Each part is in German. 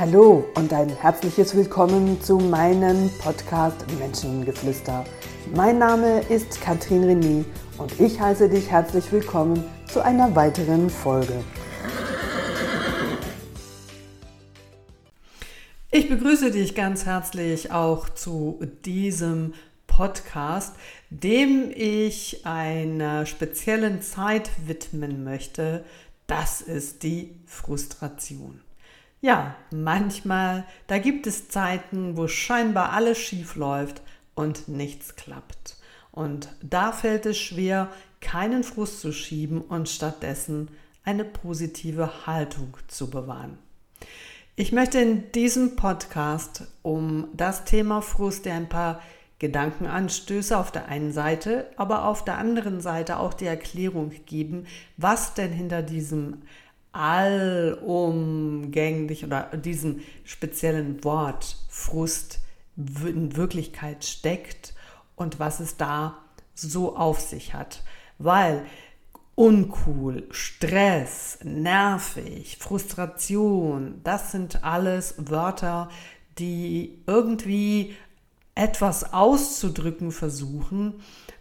Hallo und ein herzliches Willkommen zu meinem Podcast Menschengeflüster. Mein Name ist Katrin René und ich heiße dich herzlich willkommen zu einer weiteren Folge. Ich begrüße dich ganz herzlich auch zu diesem Podcast, dem ich einer speziellen Zeit widmen möchte. Das ist die Frustration. Ja, manchmal, da gibt es Zeiten, wo scheinbar alles schief läuft und nichts klappt. Und da fällt es schwer, keinen Frust zu schieben und stattdessen eine positive Haltung zu bewahren. Ich möchte in diesem Podcast um das Thema Frust dir ein paar Gedankenanstöße auf der einen Seite, aber auf der anderen Seite auch die Erklärung geben, was denn hinter diesem allumgänglich oder diesem speziellen Wort Frust in Wirklichkeit steckt und was es da so auf sich hat. Weil uncool, Stress, nervig, Frustration, das sind alles Wörter, die irgendwie etwas auszudrücken versuchen,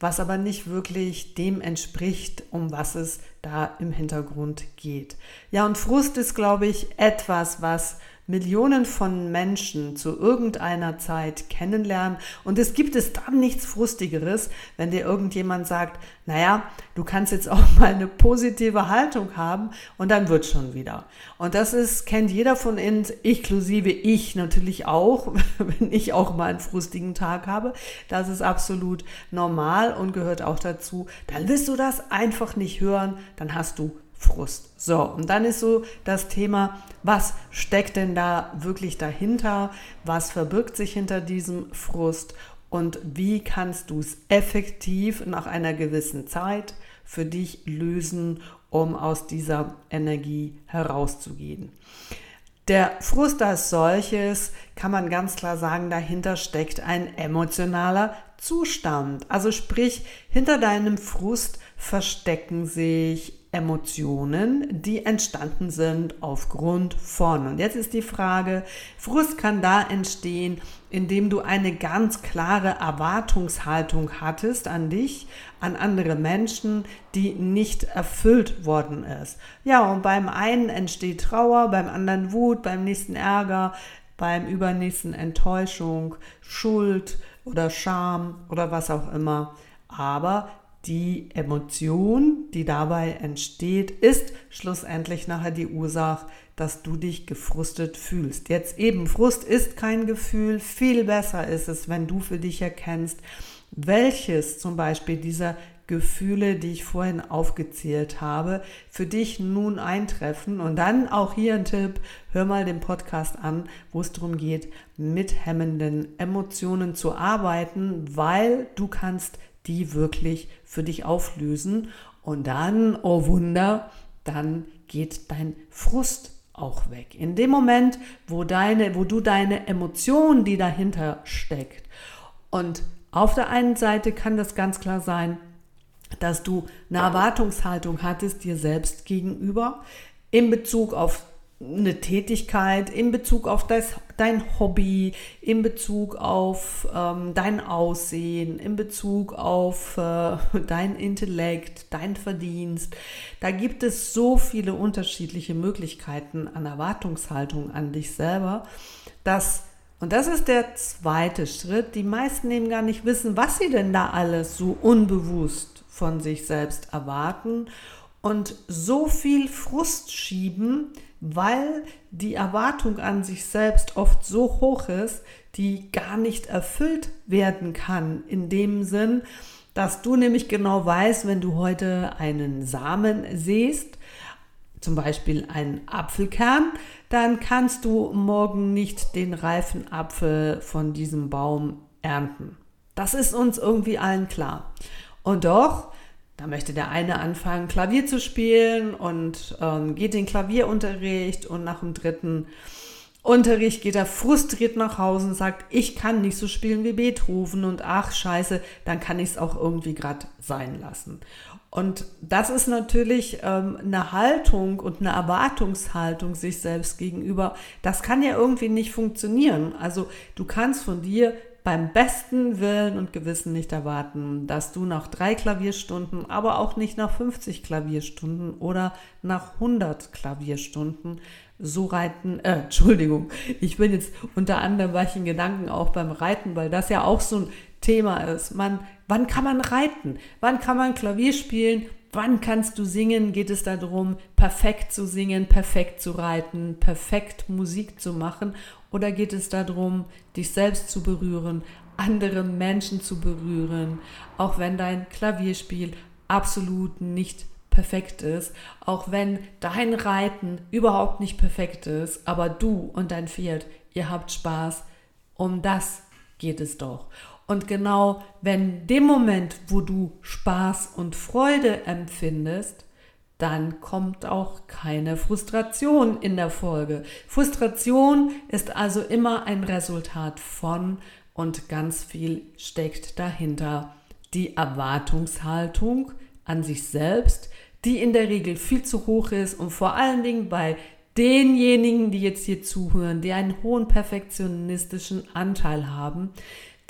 was aber nicht wirklich dem entspricht, um was es da im Hintergrund geht. Ja, und Frust ist, glaube ich, etwas, was Millionen von Menschen zu irgendeiner Zeit kennenlernen. Und es gibt es dann nichts Frustigeres, wenn dir irgendjemand sagt, naja, du kannst jetzt auch mal eine positive Haltung haben und dann wird schon wieder. Und das ist, kennt jeder von uns, inklusive ich natürlich auch, wenn ich auch mal einen frustigen Tag habe. Das ist absolut normal und gehört auch dazu. Dann willst du das einfach nicht hören, dann hast du Frust. So, und dann ist so das Thema, was steckt denn da wirklich dahinter? Was verbirgt sich hinter diesem Frust? Und wie kannst du es effektiv nach einer gewissen Zeit für dich lösen, um aus dieser Energie herauszugehen? Der Frust als solches kann man ganz klar sagen, dahinter steckt ein emotionaler Zustand. Also sprich, hinter deinem Frust verstecken sich Emotionen, die entstanden sind aufgrund von. Und jetzt ist die Frage, Frust kann da entstehen, indem du eine ganz klare Erwartungshaltung hattest an dich, an andere Menschen, die nicht erfüllt worden ist. Ja, und beim einen entsteht Trauer, beim anderen Wut, beim nächsten Ärger, beim übernächsten Enttäuschung, Schuld oder Scham oder was auch immer. Aber die Emotion, die dabei entsteht, ist schlussendlich nachher die Ursache, dass du dich gefrustet fühlst. Jetzt eben, Frust ist kein Gefühl. Viel besser ist es, wenn du für dich erkennst, welches zum Beispiel dieser Gefühle, die ich vorhin aufgezählt habe, für dich nun eintreffen. Und dann auch hier ein Tipp, hör mal den Podcast an, wo es darum geht, mit hemmenden Emotionen zu arbeiten, weil du kannst die wirklich für dich auflösen. Und dann, oh Wunder, dann geht dein Frust auch weg. In dem Moment, wo deine, wo du deine Emotion, die dahinter steckt, und auf der einen Seite kann das ganz klar sein, dass du eine Erwartungshaltung hattest dir selbst gegenüber in Bezug auf eine Tätigkeit in Bezug auf das, dein Hobby, in Bezug auf ähm, dein Aussehen, in Bezug auf äh, dein Intellekt, dein Verdienst. Da gibt es so viele unterschiedliche Möglichkeiten an Erwartungshaltung an dich selber, dass und das ist der zweite Schritt. Die meisten eben gar nicht wissen, was sie denn da alles so unbewusst von sich selbst erwarten und so viel Frust schieben, weil die Erwartung an sich selbst oft so hoch ist, die gar nicht erfüllt werden kann. In dem Sinn, dass du nämlich genau weißt, wenn du heute einen Samen siehst, zum Beispiel einen Apfelkern, dann kannst du morgen nicht den reifen Apfel von diesem Baum ernten. Das ist uns irgendwie allen klar. Und doch da möchte der eine anfangen, Klavier zu spielen und ähm, geht den Klavierunterricht und nach dem dritten Unterricht geht er frustriert nach Hause und sagt, ich kann nicht so spielen wie Beethoven und ach scheiße, dann kann ich es auch irgendwie gerade sein lassen. Und das ist natürlich ähm, eine Haltung und eine Erwartungshaltung sich selbst gegenüber. Das kann ja irgendwie nicht funktionieren. Also du kannst von dir beim besten Willen und Gewissen nicht erwarten, dass du nach drei Klavierstunden, aber auch nicht nach 50 Klavierstunden oder nach 100 Klavierstunden so reiten, äh, Entschuldigung, ich bin jetzt unter anderem ich in Gedanken auch beim Reiten, weil das ja auch so ein Thema ist. Man, wann kann man reiten? Wann kann man Klavier spielen? Wann kannst du singen? Geht es darum, perfekt zu singen, perfekt zu reiten, perfekt Musik zu machen? Oder geht es darum, dich selbst zu berühren, andere Menschen zu berühren, auch wenn dein Klavierspiel absolut nicht perfekt ist, auch wenn dein Reiten überhaupt nicht perfekt ist, aber du und dein Pferd, ihr habt Spaß. Um das geht es doch. Und genau wenn dem Moment, wo du Spaß und Freude empfindest, dann kommt auch keine Frustration in der Folge. Frustration ist also immer ein Resultat von und ganz viel steckt dahinter. Die Erwartungshaltung an sich selbst, die in der Regel viel zu hoch ist und vor allen Dingen bei denjenigen, die jetzt hier zuhören, die einen hohen perfektionistischen Anteil haben,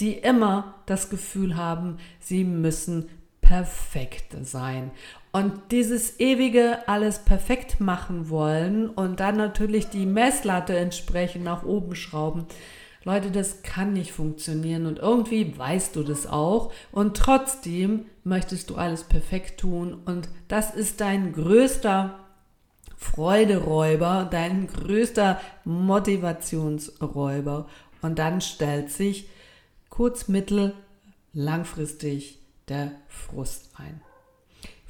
die immer das Gefühl haben, sie müssen perfekt sein. Und dieses ewige alles perfekt machen wollen und dann natürlich die Messlatte entsprechend nach oben schrauben, Leute, das kann nicht funktionieren und irgendwie weißt du das auch. Und trotzdem möchtest du alles perfekt tun und das ist dein größter Freuderäuber, dein größter Motivationsräuber. Und dann stellt sich kurz-, mittel-, langfristig der Frust ein.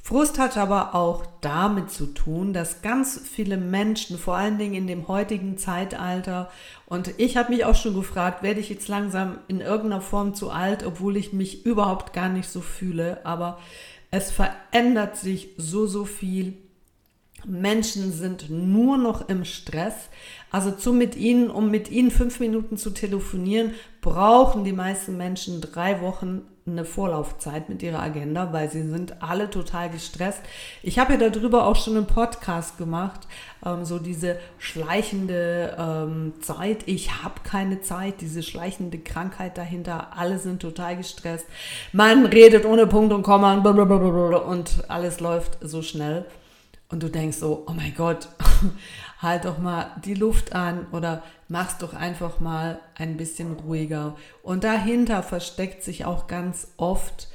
Frust hat aber auch damit zu tun, dass ganz viele Menschen, vor allen Dingen in dem heutigen Zeitalter, und ich habe mich auch schon gefragt, werde ich jetzt langsam in irgendeiner Form zu alt, obwohl ich mich überhaupt gar nicht so fühle, aber es verändert sich so, so viel. Menschen sind nur noch im Stress. Also zu mit ihnen, um mit ihnen fünf Minuten zu telefonieren, brauchen die meisten Menschen drei Wochen eine Vorlaufzeit mit ihrer Agenda, weil sie sind alle total gestresst. Ich habe ja darüber auch schon einen Podcast gemacht, ähm, so diese schleichende ähm, Zeit. Ich habe keine Zeit, diese schleichende Krankheit dahinter. Alle sind total gestresst. Man redet ohne Punkt und Komma und alles läuft so schnell. Und du denkst so, oh mein Gott, halt doch mal die Luft an oder mach's doch einfach mal ein bisschen ruhiger. Und dahinter versteckt sich auch ganz oft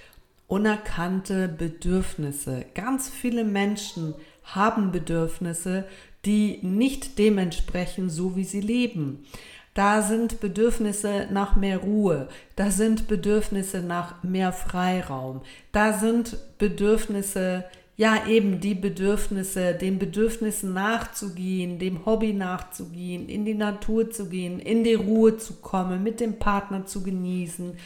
unerkannte Bedürfnisse. Ganz viele Menschen haben Bedürfnisse, die nicht dementsprechend so wie sie leben. Da sind Bedürfnisse nach mehr Ruhe, da sind Bedürfnisse nach mehr Freiraum, da sind Bedürfnisse ja eben die Bedürfnisse, den Bedürfnissen nachzugehen, dem Hobby nachzugehen, in die Natur zu gehen, in die Ruhe zu kommen, mit dem Partner zu genießen,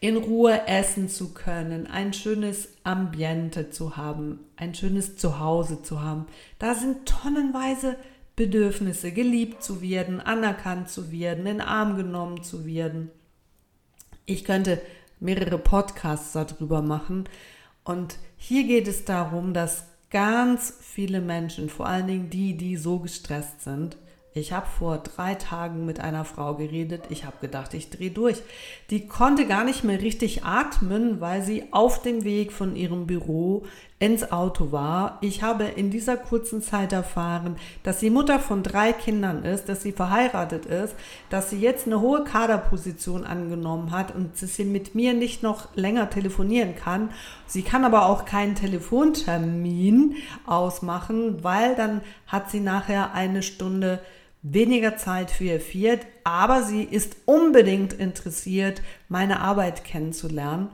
in Ruhe essen zu können, ein schönes Ambiente zu haben, ein schönes Zuhause zu haben. Da sind tonnenweise Bedürfnisse, geliebt zu werden, anerkannt zu werden, in Arm genommen zu werden. Ich könnte mehrere Podcasts darüber machen und hier geht es darum, dass ganz viele Menschen, vor allen Dingen die, die so gestresst sind, ich habe vor drei Tagen mit einer Frau geredet. Ich habe gedacht, ich drehe durch. Die konnte gar nicht mehr richtig atmen, weil sie auf dem Weg von ihrem Büro ins Auto war. Ich habe in dieser kurzen Zeit erfahren, dass sie Mutter von drei Kindern ist, dass sie verheiratet ist, dass sie jetzt eine hohe Kaderposition angenommen hat und dass sie mit mir nicht noch länger telefonieren kann. Sie kann aber auch keinen Telefontermin ausmachen, weil dann hat sie nachher eine Stunde weniger Zeit für ihr Viert, aber sie ist unbedingt interessiert, meine Arbeit kennenzulernen.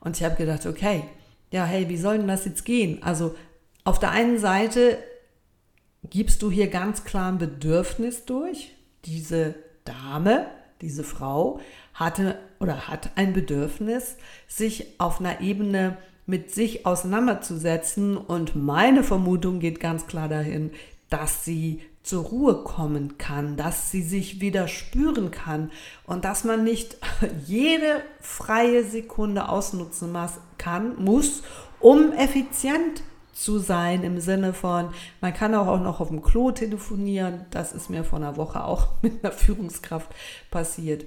Und ich habe gedacht, okay, ja, hey, wie soll denn das jetzt gehen? Also auf der einen Seite gibst du hier ganz klar ein Bedürfnis durch. Diese Dame, diese Frau hatte oder hat ein Bedürfnis, sich auf einer Ebene mit sich auseinanderzusetzen. Und meine Vermutung geht ganz klar dahin, dass sie zur Ruhe kommen kann, dass sie sich wieder spüren kann und dass man nicht jede freie Sekunde ausnutzen kann, muss, um effizient zu sein im Sinne von, man kann auch noch auf dem Klo telefonieren. Das ist mir vor einer Woche auch mit einer Führungskraft passiert.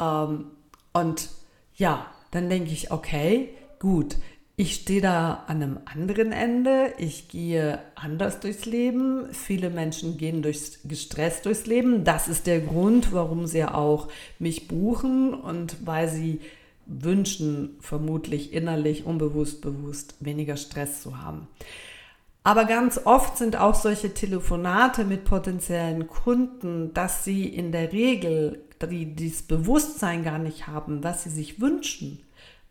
Ähm, und ja, dann denke ich, okay, gut, ich stehe da an einem anderen Ende. Ich gehe anders durchs Leben. Viele Menschen gehen durchs, gestresst durchs Leben. Das ist der Grund, warum sie auch mich buchen und weil sie wünschen, vermutlich innerlich, unbewusst, bewusst weniger Stress zu haben. Aber ganz oft sind auch solche Telefonate mit potenziellen Kunden, dass sie in der Regel die dieses Bewusstsein gar nicht haben, was sie sich wünschen,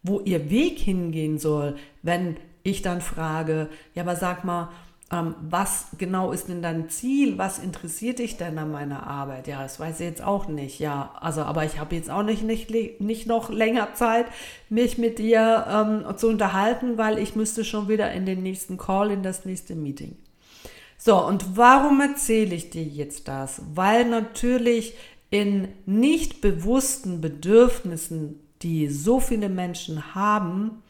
wo ihr Weg hingehen soll, wenn ich dann frage, ja, aber sag mal, ähm, was genau ist denn dein Ziel? Was interessiert dich denn an meiner Arbeit? Ja, das weiß ich jetzt auch nicht. Ja, also, aber ich habe jetzt auch nicht, nicht, nicht noch länger Zeit, mich mit dir ähm, zu unterhalten, weil ich müsste schon wieder in den nächsten Call, in das nächste Meeting. So, und warum erzähle ich dir jetzt das? Weil natürlich in nicht bewussten Bedürfnissen, die so viele Menschen haben,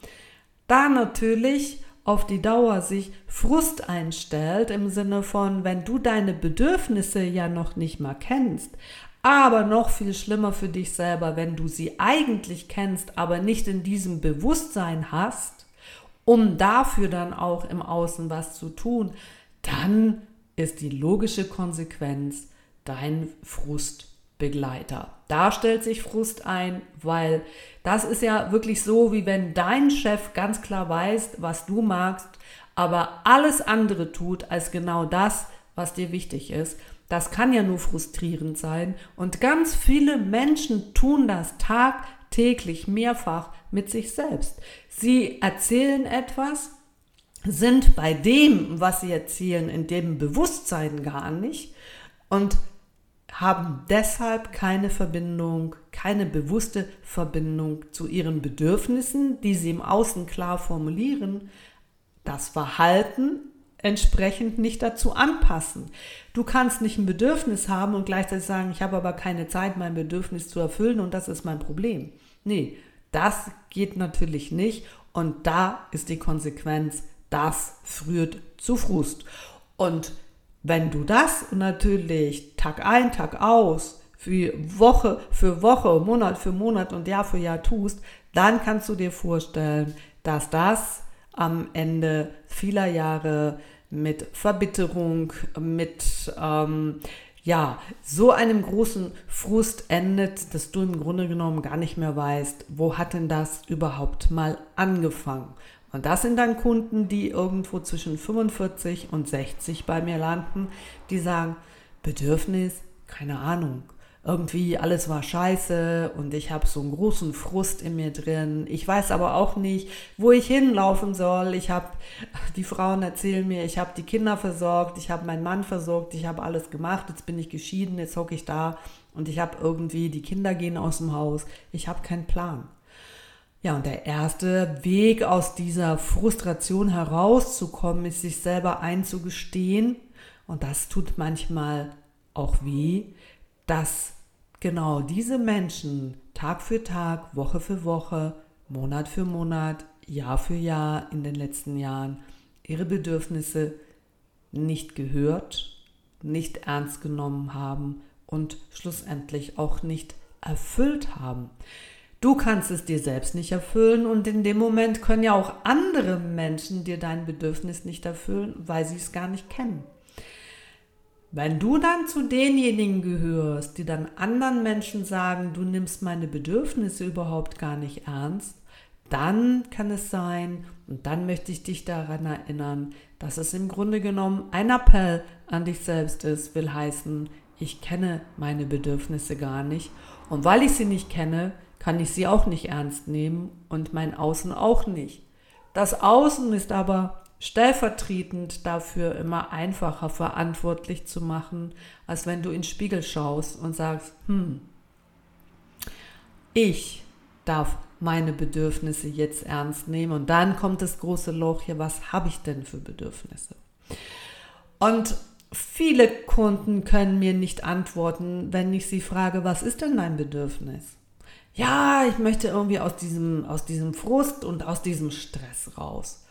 da natürlich auf die Dauer sich Frust einstellt im Sinne von, wenn du deine Bedürfnisse ja noch nicht mal kennst, aber noch viel schlimmer für dich selber, wenn du sie eigentlich kennst, aber nicht in diesem Bewusstsein hast, um dafür dann auch im Außen was zu tun, dann ist die logische Konsequenz dein Frustbegleiter. Da stellt sich Frust ein, weil das ist ja wirklich so, wie wenn dein Chef ganz klar weiß, was du magst, aber alles andere tut als genau das, was dir wichtig ist. Das kann ja nur frustrierend sein. Und ganz viele Menschen tun das tagtäglich mehrfach mit sich selbst. Sie erzählen etwas, sind bei dem, was sie erzählen, in dem Bewusstsein gar nicht und haben deshalb keine Verbindung, keine bewusste Verbindung zu ihren Bedürfnissen, die sie im Außen klar formulieren, das Verhalten entsprechend nicht dazu anpassen. Du kannst nicht ein Bedürfnis haben und gleichzeitig sagen, ich habe aber keine Zeit, mein Bedürfnis zu erfüllen und das ist mein Problem. Nee, das geht natürlich nicht und da ist die Konsequenz, das führt zu Frust. Und wenn du das natürlich Tag ein, Tag aus, für Woche für Woche, Monat für Monat und Jahr für Jahr tust, dann kannst du dir vorstellen, dass das am Ende vieler Jahre mit Verbitterung, mit ähm, ja, so einem großen Frust endet, dass du im Grunde genommen gar nicht mehr weißt, wo hat denn das überhaupt mal angefangen? Und das sind dann Kunden, die irgendwo zwischen 45 und 60 bei mir landen, die sagen, Bedürfnis, keine Ahnung. Irgendwie alles war scheiße und ich habe so einen großen Frust in mir drin. Ich weiß aber auch nicht, wo ich hinlaufen soll. Ich habe, die Frauen erzählen mir, ich habe die Kinder versorgt, ich habe meinen Mann versorgt, ich habe alles gemacht, jetzt bin ich geschieden, jetzt hocke ich da und ich habe irgendwie, die Kinder gehen aus dem Haus. Ich habe keinen Plan. Ja, und der erste Weg aus dieser Frustration herauszukommen, ist sich selber einzugestehen, und das tut manchmal auch weh, dass genau diese Menschen Tag für Tag, Woche für Woche, Monat für Monat, Jahr für Jahr in den letzten Jahren ihre Bedürfnisse nicht gehört, nicht ernst genommen haben und schlussendlich auch nicht erfüllt haben. Du kannst es dir selbst nicht erfüllen und in dem Moment können ja auch andere Menschen dir dein Bedürfnis nicht erfüllen, weil sie es gar nicht kennen. Wenn du dann zu denjenigen gehörst, die dann anderen Menschen sagen, du nimmst meine Bedürfnisse überhaupt gar nicht ernst, dann kann es sein, und dann möchte ich dich daran erinnern, dass es im Grunde genommen ein Appell an dich selbst ist, will heißen, ich kenne meine Bedürfnisse gar nicht. Und weil ich sie nicht kenne, kann ich sie auch nicht ernst nehmen und mein Außen auch nicht. Das Außen ist aber stellvertretend dafür immer einfacher verantwortlich zu machen, als wenn du in den Spiegel schaust und sagst, hm, ich darf meine Bedürfnisse jetzt ernst nehmen und dann kommt das große Loch hier, was habe ich denn für Bedürfnisse? Und viele Kunden können mir nicht antworten, wenn ich sie frage, was ist denn dein Bedürfnis? Ja, ich möchte irgendwie aus diesem, aus diesem Frust und aus diesem Stress raus.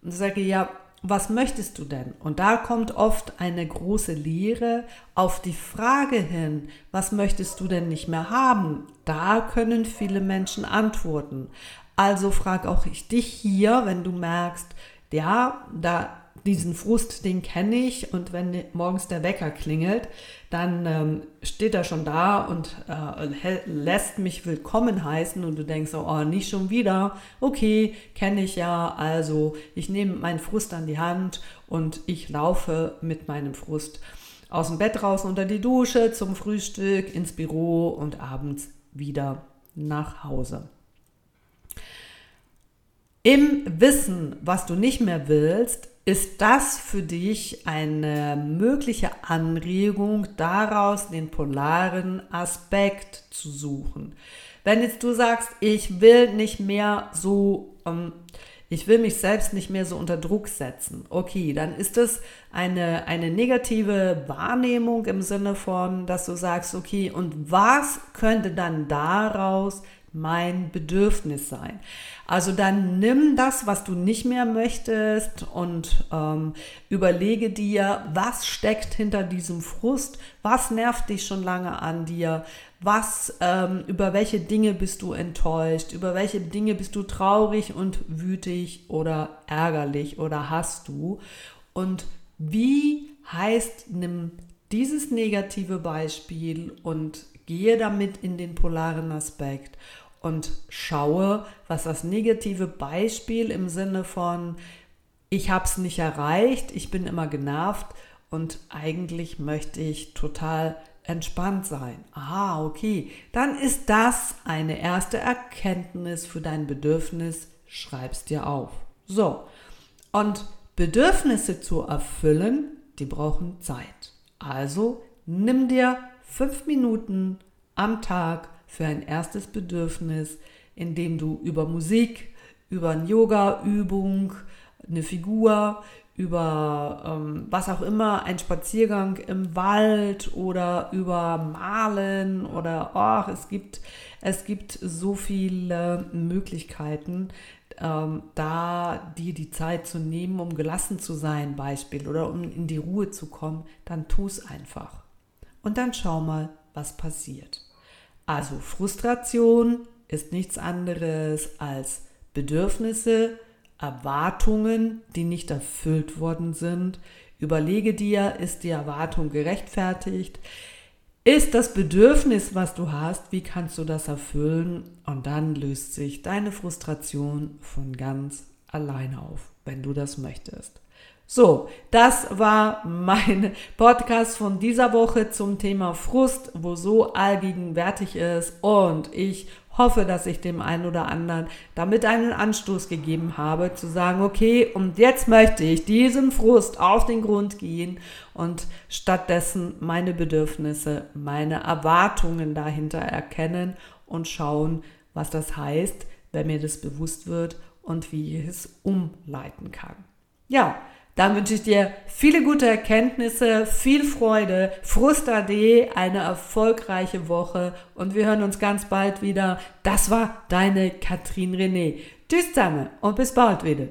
Und ich sage, ja, was möchtest du denn? Und da kommt oft eine große Lehre auf die Frage hin, was möchtest du denn nicht mehr haben? Da können viele Menschen antworten. Also frag auch ich dich hier, wenn du merkst, ja, da diesen Frust, den kenne ich. Und wenn morgens der Wecker klingelt, dann ähm, steht er schon da und äh, lässt mich willkommen heißen. Und du denkst, oh, nicht schon wieder, okay, kenne ich ja, also ich nehme meinen Frust an die Hand und ich laufe mit meinem Frust aus dem Bett raus unter die Dusche, zum Frühstück, ins Büro und abends wieder nach Hause. Im Wissen, was du nicht mehr willst, ist das für dich eine mögliche Anregung, daraus den polaren Aspekt zu suchen. Wenn jetzt du sagst, ich will nicht mehr so, ähm, ich will mich selbst nicht mehr so unter Druck setzen, okay, dann ist es eine, eine negative Wahrnehmung im Sinne von, dass du sagst, okay, und was könnte dann daraus mein Bedürfnis sein. Also dann nimm das, was du nicht mehr möchtest und ähm, überlege dir, was steckt hinter diesem Frust, was nervt dich schon lange an dir, was, ähm, über welche Dinge bist du enttäuscht, über welche Dinge bist du traurig und wütig oder ärgerlich oder hast du? Und wie heißt, nimm dieses negative Beispiel und gehe damit in den polaren Aspekt und schaue, was das negative Beispiel im Sinne von, ich habe es nicht erreicht, ich bin immer genervt und eigentlich möchte ich total entspannt sein. Ah, okay. Dann ist das eine erste Erkenntnis für dein Bedürfnis. Schreib's dir auf. So. Und Bedürfnisse zu erfüllen, die brauchen Zeit. Also nimm dir fünf Minuten am Tag für ein erstes Bedürfnis, indem du über Musik, über eine Yoga-Übung, eine Figur, über ähm, was auch immer, ein Spaziergang im Wald oder über Malen oder ach, es gibt, es gibt so viele Möglichkeiten, ähm, da dir die Zeit zu nehmen, um gelassen zu sein, Beispiel, oder um in die Ruhe zu kommen, dann tu es einfach. Und dann schau mal, was passiert. Also Frustration ist nichts anderes als Bedürfnisse, Erwartungen, die nicht erfüllt worden sind. Überlege dir, ist die Erwartung gerechtfertigt? Ist das Bedürfnis, was du hast, wie kannst du das erfüllen? Und dann löst sich deine Frustration von ganz alleine auf, wenn du das möchtest. So, das war mein Podcast von dieser Woche zum Thema Frust, wo so allgegenwärtig ist. Und ich hoffe, dass ich dem einen oder anderen damit einen Anstoß gegeben habe, zu sagen, okay, und jetzt möchte ich diesem Frust auf den Grund gehen und stattdessen meine Bedürfnisse, meine Erwartungen dahinter erkennen und schauen, was das heißt, wenn mir das bewusst wird und wie ich es umleiten kann. Ja, dann wünsche ich dir viele gute Erkenntnisse, viel Freude, Frustade, eine erfolgreiche Woche und wir hören uns ganz bald wieder. Das war deine Katrin René. Tschüss zusammen und bis bald wieder.